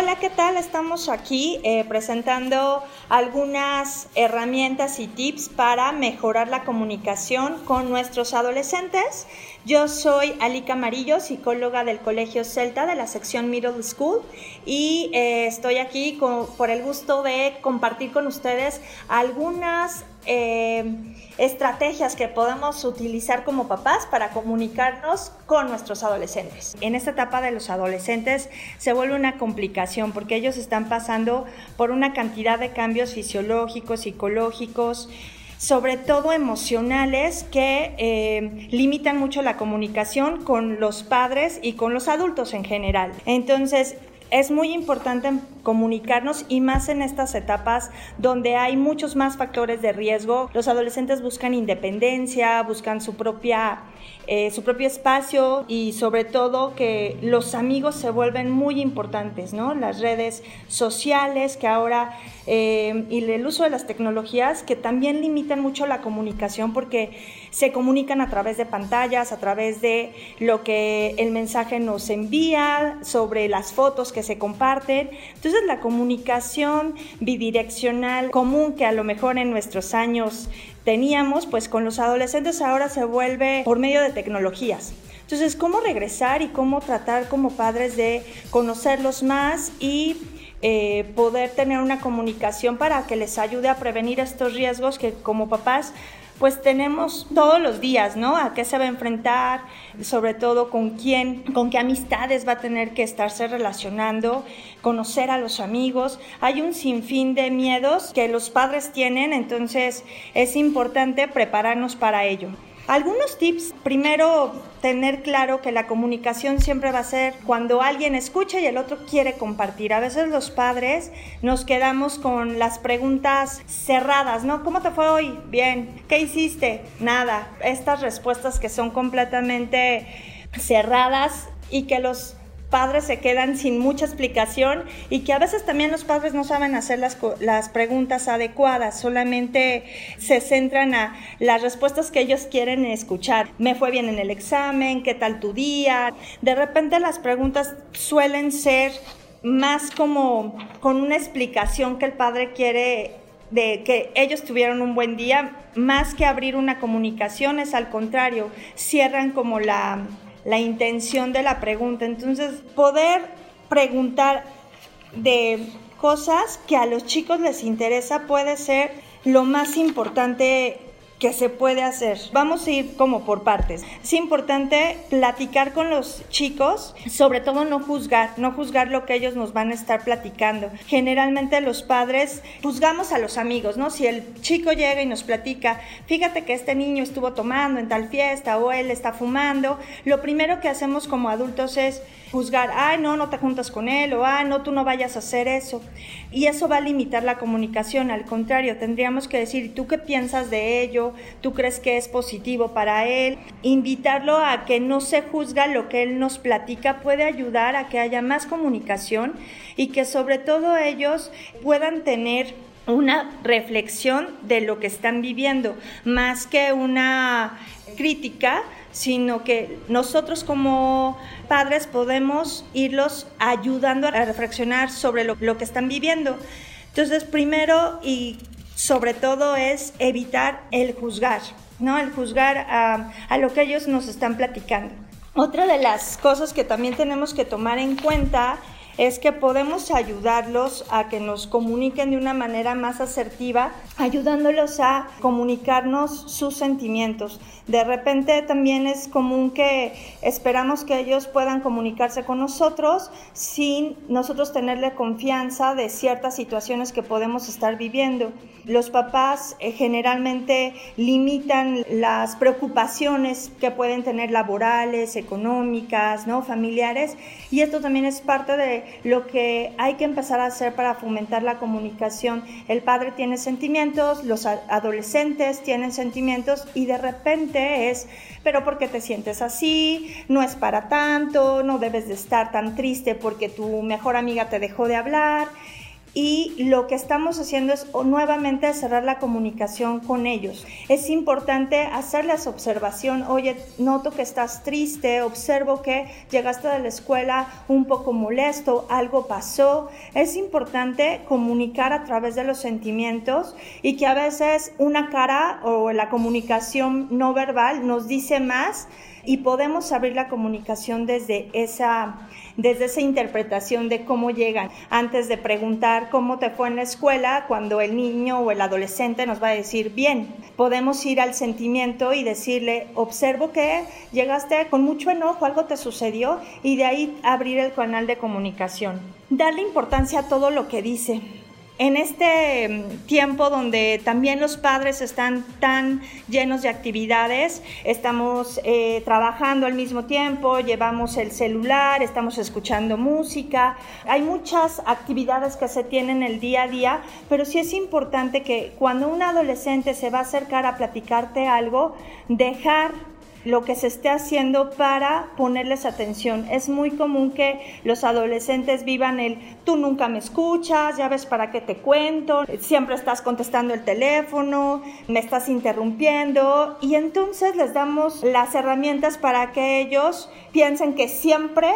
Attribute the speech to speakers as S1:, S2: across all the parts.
S1: Hola, ¿qué tal? Estamos aquí eh, presentando algunas herramientas y tips para mejorar la comunicación con nuestros adolescentes. Yo soy Alika Amarillo, psicóloga del Colegio Celta de la sección Middle School y eh, estoy aquí por el gusto de compartir con ustedes algunas eh, estrategias que podemos utilizar como papás para comunicarnos con nuestros adolescentes. En esta etapa de los adolescentes se vuelve una complicación porque ellos están pasando por una cantidad de cambios fisiológicos, psicológicos, sobre todo emocionales que eh, limitan mucho la comunicación con los padres y con los adultos en general. Entonces, es muy importante comunicarnos y más en estas etapas donde hay muchos más factores de riesgo. Los adolescentes buscan independencia, buscan su propia eh, su propio espacio y sobre todo que los amigos se vuelven muy importantes, ¿no? Las redes sociales que ahora eh, y el uso de las tecnologías que también limitan mucho la comunicación porque se comunican a través de pantallas, a través de lo que el mensaje nos envía, sobre las fotos que se comparten. Entonces la comunicación bidireccional común que a lo mejor en nuestros años teníamos, pues con los adolescentes ahora se vuelve por medio de tecnologías. Entonces, ¿cómo regresar y cómo tratar como padres de conocerlos más y eh, poder tener una comunicación para que les ayude a prevenir estos riesgos que como papás pues tenemos todos los días, ¿no? A qué se va a enfrentar, sobre todo con quién, con qué amistades va a tener que estarse relacionando, conocer a los amigos. Hay un sinfín de miedos que los padres tienen, entonces es importante prepararnos para ello. Algunos tips, primero tener claro que la comunicación siempre va a ser cuando alguien escucha y el otro quiere compartir. A veces los padres nos quedamos con las preguntas cerradas, ¿no? ¿Cómo te fue hoy? Bien. ¿Qué hiciste? Nada. Estas respuestas que son completamente cerradas y que los padres se quedan sin mucha explicación y que a veces también los padres no saben hacer las, las preguntas adecuadas, solamente se centran a las respuestas que ellos quieren escuchar. ¿Me fue bien en el examen? ¿Qué tal tu día? De repente las preguntas suelen ser más como con una explicación que el padre quiere de que ellos tuvieron un buen día, más que abrir una comunicación, es al contrario, cierran como la la intención de la pregunta. Entonces, poder preguntar de cosas que a los chicos les interesa puede ser lo más importante que se puede hacer. Vamos a ir como por partes. Es importante platicar con los chicos, sobre todo no juzgar, no juzgar lo que ellos nos van a estar platicando. Generalmente los padres juzgamos a los amigos, ¿no? Si el chico llega y nos platica, fíjate que este niño estuvo tomando en tal fiesta o él está fumando, lo primero que hacemos como adultos es juzgar, ay, no, no te juntas con él, o ay, no, tú no vayas a hacer eso. Y eso va a limitar la comunicación, al contrario, tendríamos que decir, ¿tú qué piensas de ello? ¿Tú crees que es positivo para él? Invitarlo a que no se juzga lo que él nos platica puede ayudar a que haya más comunicación y que sobre todo ellos puedan tener una reflexión de lo que están viviendo, más que una crítica, sino que nosotros como padres podemos irlos ayudando a reflexionar sobre lo, que están viviendo. Entonces, primero y sobre todo es evitar el juzgar, ¿no? El juzgar a, lo que ellos nos están platicando. Otra de las cosas que también tenemos que tomar en cuenta es que podemos ayudarlos a que nos comuniquen de una manera más asertiva, ayudándolos a comunicarnos sus sentimientos. De repente también es común que esperamos que ellos puedan comunicarse con nosotros sin nosotros tenerle confianza de ciertas situaciones que podemos estar viviendo. Los papás eh, generalmente limitan las preocupaciones que pueden tener laborales, económicas, ¿no? familiares y esto también es parte de lo que hay que empezar a hacer para fomentar la comunicación. El padre tiene sentimientos, los adolescentes tienen sentimientos y de repente es, pero ¿por qué te sientes así? No es para tanto, no debes de estar tan triste porque tu mejor amiga te dejó de hablar. Y lo que estamos haciendo es nuevamente cerrar la comunicación con ellos. Es importante hacerles observación, oye, noto que estás triste, observo que llegaste de la escuela un poco molesto, algo pasó. Es importante comunicar a través de los sentimientos y que a veces una cara o la comunicación no verbal nos dice más y podemos abrir la comunicación desde esa, desde esa interpretación de cómo llegan. Antes de preguntar cómo te fue en la escuela, cuando el niño o el adolescente nos va a decir bien, podemos ir al sentimiento y decirle, observo que llegaste con mucho enojo, algo te sucedió y de ahí abrir el canal de comunicación. Darle importancia a todo lo que dice en este mm, tiempo donde también los padres están tan llenos de actividades, estamos eh, trabajando al mismo tiempo, llevamos el celular, estamos escuchando música, hay muchas actividades que se tienen el día a día, pero sí es importante que cuando un adolescente se va a acercar a platicarte algo, dejar lo que se esté haciendo para ponerles atención. Es muy común que los adolescentes vivan el tú nunca me escuchas, ya ves para qué te cuento, siempre estás contestando el teléfono, me estás interrumpiendo y entonces les damos las herramientas para que ellos piensen que siempre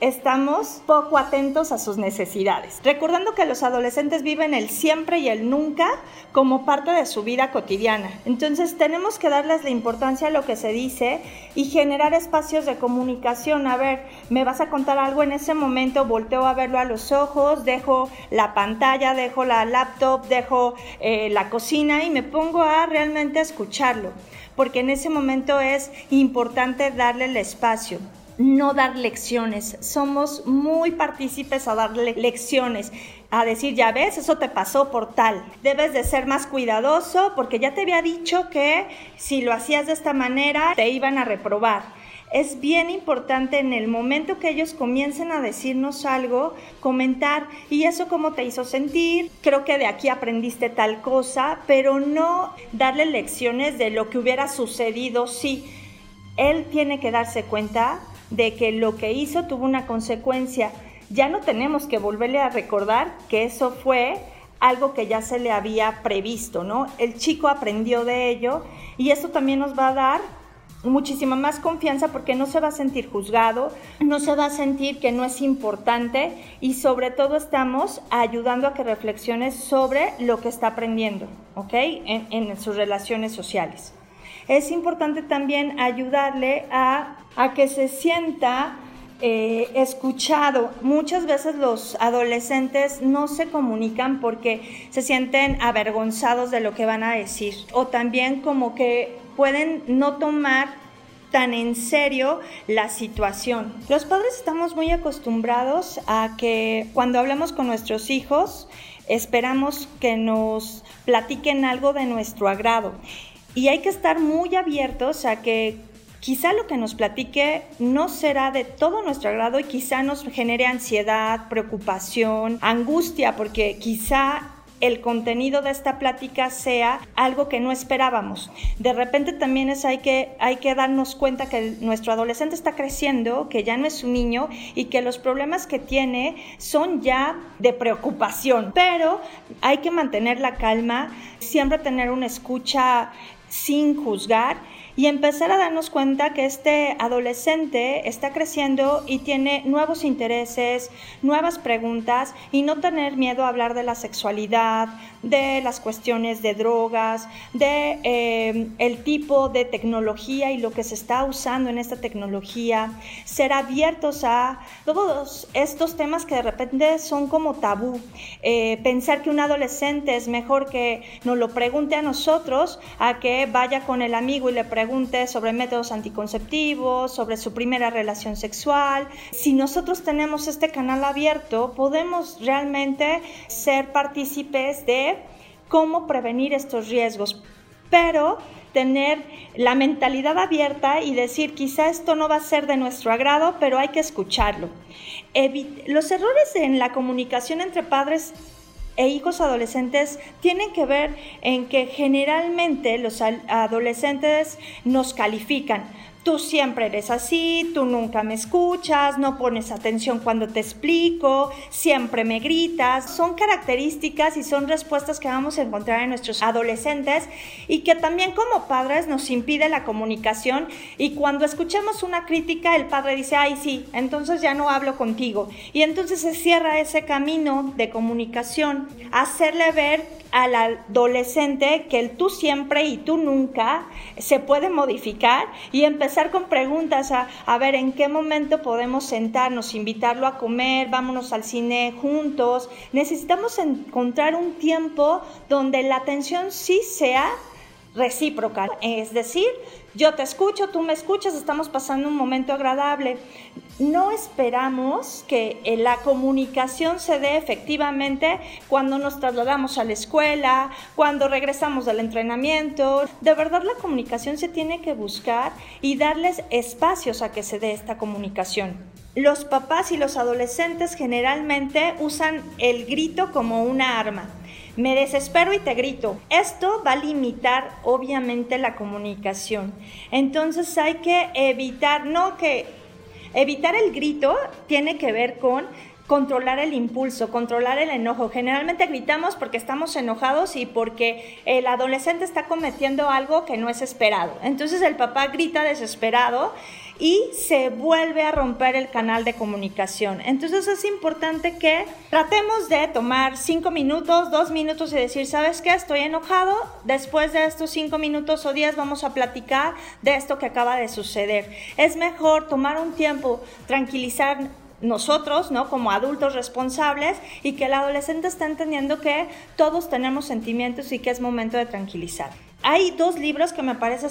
S1: estamos poco atentos a sus necesidades. Recordando que los adolescentes viven el siempre y el nunca como parte de su vida cotidiana. Entonces tenemos que darles la importancia a lo que se dice y generar espacios de comunicación. A ver, me vas a contar algo en ese momento, volteo a verlo a los ojos, dejo la pantalla, dejo la laptop, dejo eh, la cocina y me pongo a realmente escucharlo. Porque en ese momento es importante darle el espacio no dar lecciones. Somos muy partícipes a darle lecciones, a decir, ya ves, eso te pasó por tal. Debes de ser más cuidadoso porque ya te había dicho que si lo hacías de esta manera te iban a reprobar. Es bien importante en el momento que ellos comiencen a decirnos algo, comentar, ¿y eso cómo te hizo sentir? Creo que de aquí aprendiste tal cosa, pero no darle lecciones de lo que hubiera sucedido si él tiene que darse cuenta de que lo que hizo tuvo una consecuencia. Ya no tenemos que volverle a recordar que eso fue algo que ya se le había previsto, ¿no? El chico aprendió de ello y eso también nos va a dar muchísima más confianza porque no se va a sentir juzgado, no se va a sentir que no es importante y sobre todo estamos ayudando a que reflexione sobre lo que está aprendiendo, ¿ok? En, en sus relaciones sociales es importante también ayudarle a, que se sienta eh, escuchado. Muchas veces los adolescentes no se comunican porque se sienten avergonzados de lo que van a decir o también como que pueden no tomar tan en serio la situación. Los padres estamos muy acostumbrados a que cuando hablamos con nuestros hijos esperamos que nos platiquen algo de nuestro agrado y hay que estar muy abiertos a que quizá lo que nos platique no será de todo nuestro agrado y quizá nos genere ansiedad, preocupación, angustia, porque quizá el contenido de esta plática sea algo que no esperábamos. De repente también es hay que, hay que darnos cuenta que nuestro adolescente está creciendo, que ya no es un niño y que los problemas que tiene son ya de preocupación. Pero hay que mantener la calma, siempre tener una escucha sin juzgar y empezar a darnos cuenta que este adolescente está creciendo y tiene nuevos intereses, nuevas preguntas y no tener miedo a hablar de la sexualidad, de las cuestiones de drogas, de eh, el tipo de tecnología y lo que se está usando en esta tecnología, ser abiertos a todos estos temas que de repente son como tabú, eh, pensar que un adolescente es mejor que nos lo pregunte a nosotros a que vaya con el amigo y le pregunte sobre métodos anticonceptivos, sobre su primera relación sexual. Si nosotros tenemos este canal abierto, podemos realmente ser partícipes de cómo prevenir estos riesgos. Pero tener la mentalidad abierta y decir, quizá esto no va a ser de nuestro agrado, pero hay que escucharlo. los errores en la comunicación entre padres e hijos adolescentes tienen que ver en que generalmente los adolescentes nos califican. Tú siempre eres así, tú nunca me escuchas, no pones atención cuando te explico, siempre me gritas. Son características y son respuestas que vamos a encontrar en nuestros adolescentes y que también como padres nos impide la comunicación y cuando escuchemos una crítica el padre dice, ay sí, entonces ya no hablo contigo. Y entonces se cierra ese camino de comunicación, hacerle ver al adolescente que el tú siempre y tú nunca se puede modificar y empezar con preguntas a, a ver en qué momento podemos sentarnos, invitarlo a comer, vámonos al cine juntos. Necesitamos encontrar un tiempo donde la atención sí sea recíproca, es decir, yo te escucho, tú me escuchas, estamos pasando un momento agradable. No esperamos que eh, la comunicación se dé efectivamente cuando nos trasladamos a la escuela, cuando regresamos del entrenamiento. De verdad la comunicación se tiene que buscar y darles espacios a que se dé esta comunicación. Los papás y los adolescentes generalmente usan el grito como una arma me desespero y te grito. Esto va a limitar obviamente la comunicación. Entonces hay que evitar, no que evitar el grito tiene que ver con controlar el impulso, controlar el enojo. Generalmente gritamos porque estamos enojados y porque el adolescente está cometiendo algo que no es esperado. Entonces el papá grita desesperado y se vuelve a romper el canal de comunicación. Entonces es importante que tratemos de tomar cinco minutos, dos minutos y decir, ¿sabes qué? Estoy enojado. Después de estos cinco minutos o días vamos a platicar de esto que acaba de suceder. Es mejor tomar un tiempo, tranquilizar nosotros, ¿no? Como adultos responsables y que el adolescente está entendiendo que todos tenemos sentimientos y que es momento de tranquilizar. Hay dos libros que me parece,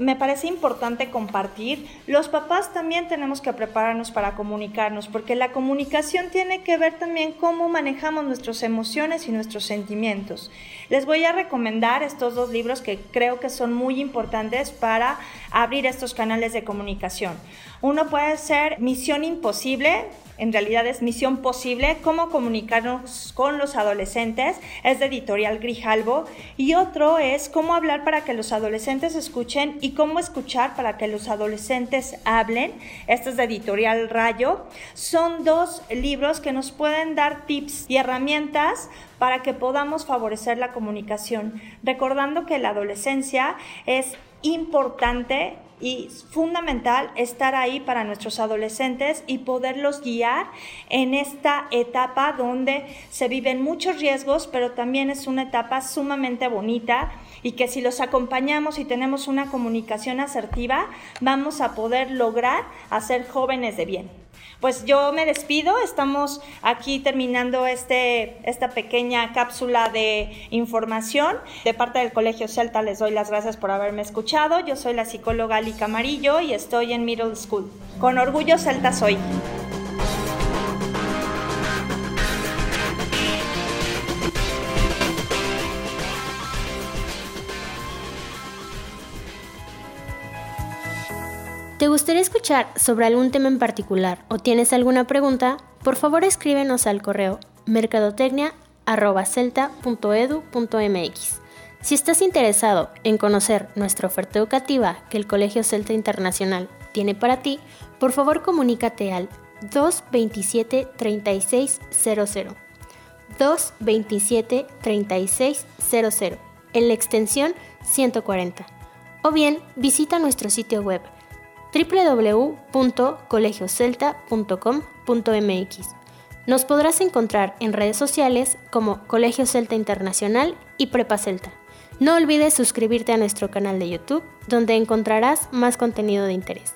S1: me parece importante compartir. Los papás también tenemos que prepararnos para comunicarnos, porque la comunicación tiene que ver también cómo manejamos nuestras emociones y nuestros sentimientos. Les voy a recomendar estos dos libros que creo que son muy importantes para abrir estos canales de comunicación. Uno puede ser Misión Imposible en realidad es Misión Posible, cómo comunicarnos con los adolescentes, es de editorial Grijalvo, y otro es cómo para que los adolescentes escuchen y cómo escuchar para que los adolescentes hablen, este es de editorial Rayo. Son dos libros que nos pueden dar tips y herramientas para que podamos favorecer la comunicación, recordando que la adolescencia es importante y fundamental estar ahí para nuestros adolescentes y poderlos guiar en esta etapa donde se viven muchos riesgos, pero también es una etapa sumamente bonita y que si los acompañamos y tenemos una comunicación asertiva, vamos a poder lograr hacer jóvenes de bien pues yo me despido. Estamos aquí terminando este, esta pequeña cápsula de información. De parte del Colegio Celta les doy las gracias por haberme escuchado. Yo soy la psicóloga Ali Camarillo y estoy en Middle School. Con orgullo Celta soy.
S2: ¿Te gustaría escuchar sobre algún tema en particular o tienes alguna pregunta? Por favor escríbenos al correo mercadotecnia.celta.edu.mx. Si estás interesado en conocer nuestra oferta educativa que el Colegio Celta Internacional tiene para ti, por favor comunícate al 227 3600. 227 3600 en la extensión 140. O bien visita nuestro sitio web www.colegiocelta.com.mx. Nos podrás encontrar en redes sociales como Colegio Celta Internacional y Prepa Celta. No olvides suscribirte a nuestro canal de YouTube, donde encontrarás más contenido de interés.